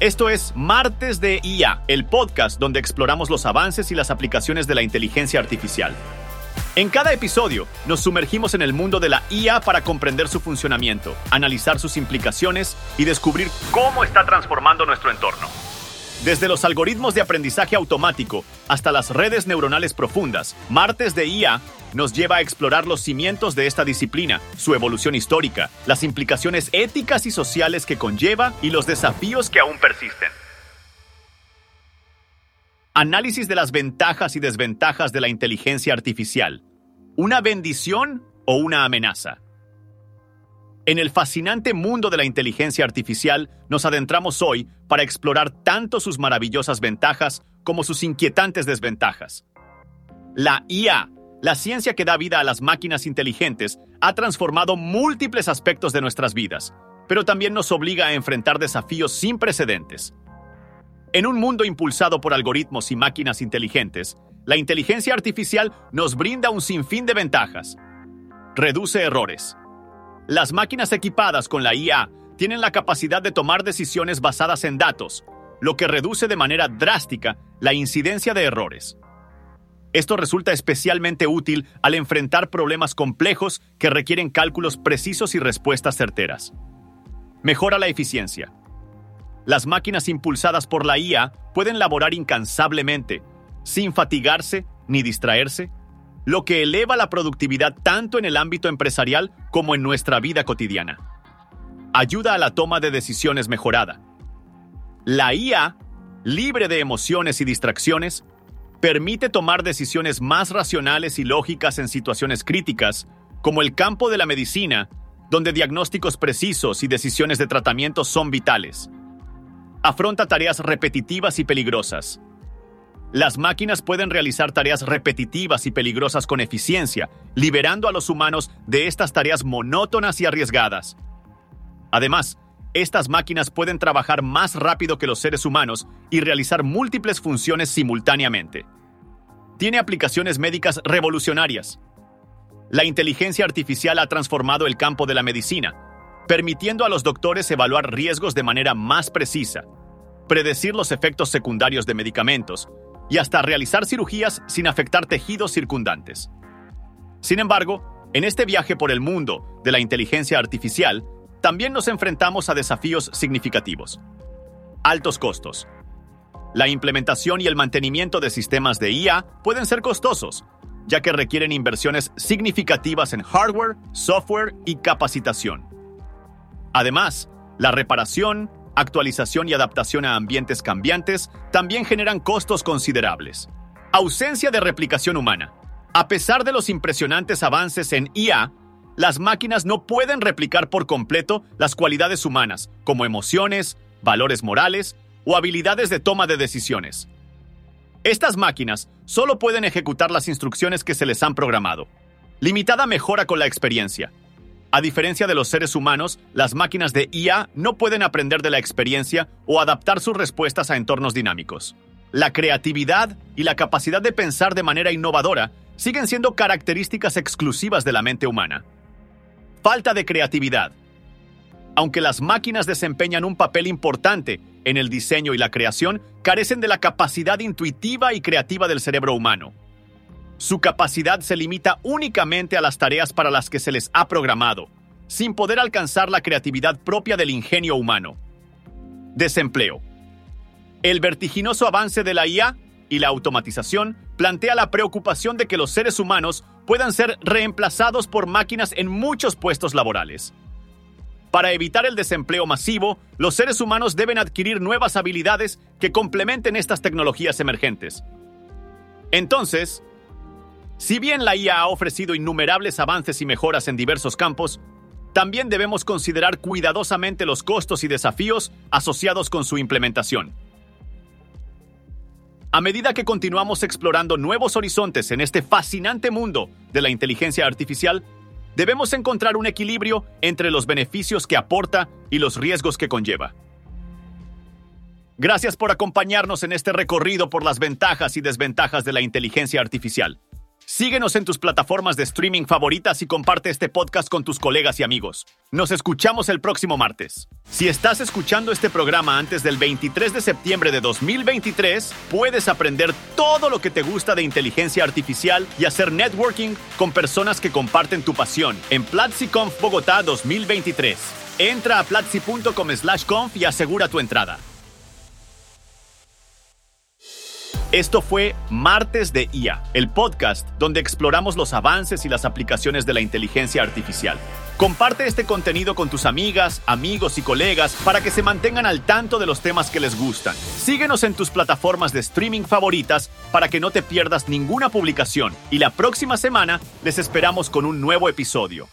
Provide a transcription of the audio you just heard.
Esto es Martes de IA, el podcast donde exploramos los avances y las aplicaciones de la inteligencia artificial. En cada episodio nos sumergimos en el mundo de la IA para comprender su funcionamiento, analizar sus implicaciones y descubrir cómo está transformando nuestro entorno. Desde los algoritmos de aprendizaje automático hasta las redes neuronales profundas, Martes de IA nos lleva a explorar los cimientos de esta disciplina, su evolución histórica, las implicaciones éticas y sociales que conlleva y los desafíos que aún persisten. Análisis de las ventajas y desventajas de la inteligencia artificial. ¿Una bendición o una amenaza? En el fascinante mundo de la inteligencia artificial nos adentramos hoy para explorar tanto sus maravillosas ventajas como sus inquietantes desventajas. La IA, la ciencia que da vida a las máquinas inteligentes, ha transformado múltiples aspectos de nuestras vidas, pero también nos obliga a enfrentar desafíos sin precedentes. En un mundo impulsado por algoritmos y máquinas inteligentes, la inteligencia artificial nos brinda un sinfín de ventajas. Reduce errores, las máquinas equipadas con la IA tienen la capacidad de tomar decisiones basadas en datos, lo que reduce de manera drástica la incidencia de errores. Esto resulta especialmente útil al enfrentar problemas complejos que requieren cálculos precisos y respuestas certeras. Mejora la eficiencia. Las máquinas impulsadas por la IA pueden laborar incansablemente, sin fatigarse ni distraerse, lo que eleva la productividad tanto en el ámbito empresarial como en nuestra vida cotidiana. Ayuda a la toma de decisiones mejorada. La IA, libre de emociones y distracciones, permite tomar decisiones más racionales y lógicas en situaciones críticas, como el campo de la medicina, donde diagnósticos precisos y decisiones de tratamiento son vitales. Afronta tareas repetitivas y peligrosas, las máquinas pueden realizar tareas repetitivas y peligrosas con eficiencia, liberando a los humanos de estas tareas monótonas y arriesgadas. Además, estas máquinas pueden trabajar más rápido que los seres humanos y realizar múltiples funciones simultáneamente. Tiene aplicaciones médicas revolucionarias. La inteligencia artificial ha transformado el campo de la medicina, permitiendo a los doctores evaluar riesgos de manera más precisa, predecir los efectos secundarios de medicamentos y hasta realizar cirugías sin afectar tejidos circundantes. Sin embargo, en este viaje por el mundo de la inteligencia artificial, también nos enfrentamos a desafíos significativos. Altos costos. La implementación y el mantenimiento de sistemas de IA pueden ser costosos, ya que requieren inversiones significativas en hardware, software y capacitación. Además, la reparación, actualización y adaptación a ambientes cambiantes también generan costos considerables. Ausencia de replicación humana. A pesar de los impresionantes avances en IA, las máquinas no pueden replicar por completo las cualidades humanas, como emociones, valores morales o habilidades de toma de decisiones. Estas máquinas solo pueden ejecutar las instrucciones que se les han programado. Limitada mejora con la experiencia. A diferencia de los seres humanos, las máquinas de IA no pueden aprender de la experiencia o adaptar sus respuestas a entornos dinámicos. La creatividad y la capacidad de pensar de manera innovadora siguen siendo características exclusivas de la mente humana. Falta de creatividad. Aunque las máquinas desempeñan un papel importante en el diseño y la creación, carecen de la capacidad intuitiva y creativa del cerebro humano. Su capacidad se limita únicamente a las tareas para las que se les ha programado, sin poder alcanzar la creatividad propia del ingenio humano. Desempleo. El vertiginoso avance de la IA y la automatización plantea la preocupación de que los seres humanos puedan ser reemplazados por máquinas en muchos puestos laborales. Para evitar el desempleo masivo, los seres humanos deben adquirir nuevas habilidades que complementen estas tecnologías emergentes. Entonces, si bien la IA ha ofrecido innumerables avances y mejoras en diversos campos, también debemos considerar cuidadosamente los costos y desafíos asociados con su implementación. A medida que continuamos explorando nuevos horizontes en este fascinante mundo de la inteligencia artificial, debemos encontrar un equilibrio entre los beneficios que aporta y los riesgos que conlleva. Gracias por acompañarnos en este recorrido por las ventajas y desventajas de la inteligencia artificial. Síguenos en tus plataformas de streaming favoritas y comparte este podcast con tus colegas y amigos. Nos escuchamos el próximo martes. Si estás escuchando este programa antes del 23 de septiembre de 2023, puedes aprender todo lo que te gusta de inteligencia artificial y hacer networking con personas que comparten tu pasión en PlatziConf Bogotá 2023. Entra a platzi.com/conf y asegura tu entrada. Esto fue Martes de IA, el podcast donde exploramos los avances y las aplicaciones de la inteligencia artificial. Comparte este contenido con tus amigas, amigos y colegas para que se mantengan al tanto de los temas que les gustan. Síguenos en tus plataformas de streaming favoritas para que no te pierdas ninguna publicación y la próxima semana les esperamos con un nuevo episodio.